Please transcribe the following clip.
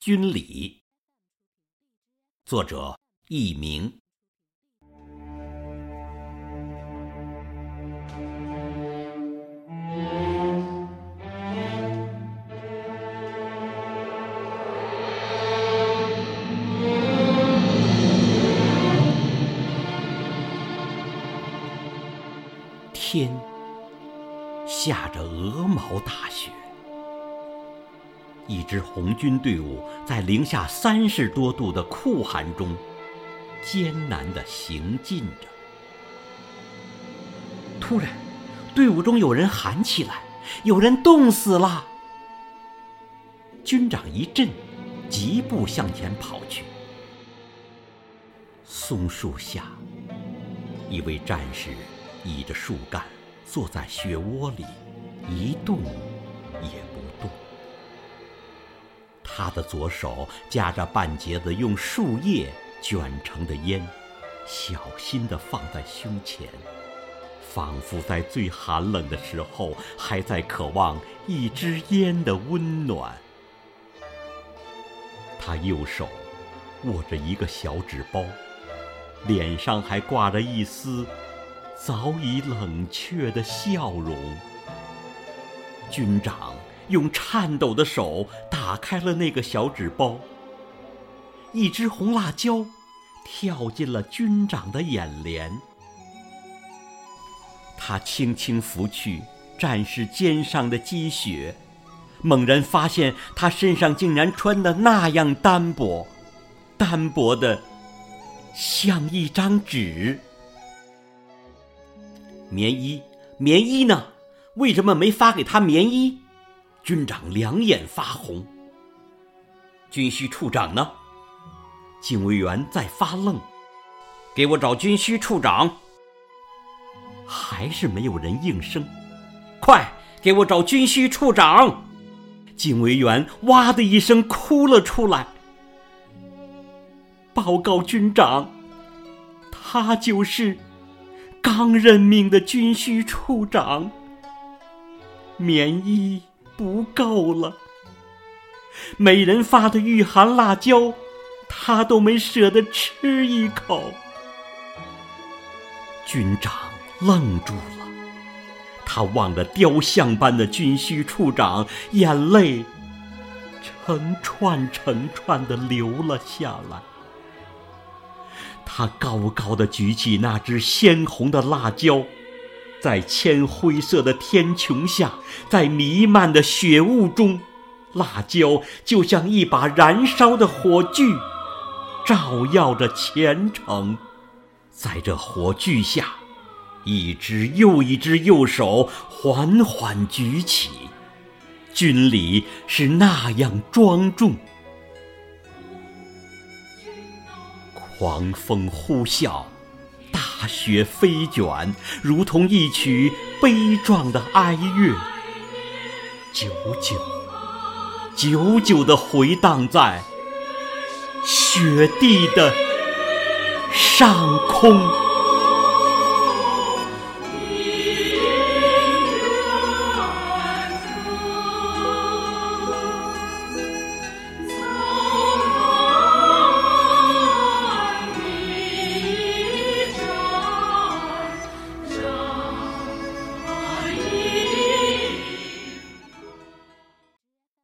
军礼，作者佚名。天下着鹅毛大雪。一支红军队伍在零下三十多度的酷寒中艰难地行进着。突然，队伍中有人喊起来：“有人冻死了！”军长一震，疾步向前跑去。松树下，一位战士倚着树干，坐在雪窝里，一动也不。他的左手夹着半截子用树叶卷成的烟，小心地放在胸前，仿佛在最寒冷的时候还在渴望一支烟的温暖。他右手握着一个小纸包，脸上还挂着一丝早已冷却的笑容。军长。用颤抖的手打开了那个小纸包，一只红辣椒跳进了军长的眼帘。他轻轻拂去战士肩上的积雪，猛然发现他身上竟然穿的那样单薄，单薄的像一张纸。棉衣，棉衣呢？为什么没发给他棉衣？军长两眼发红。军需处长呢？警卫员在发愣。给我找军需处长。还是没有人应声。快给我找军需处长！警卫员哇的一声哭了出来。报告军长，他就是刚任命的军需处长。棉衣。不够了，每人发的御寒辣椒，他都没舍得吃一口。军长愣住了，他望着雕像般的军需处长，眼泪成串成串的流了下来。他高高的举起那只鲜红的辣椒。在铅灰色的天穹下，在弥漫的雪雾中，辣椒就像一把燃烧的火炬，照耀着前程。在这火炬下，一只又一只右手缓缓举起，军礼是那样庄重。狂风呼啸。大雪飞卷，如同一曲悲壮的哀乐，久久、久久地回荡在雪地的上空。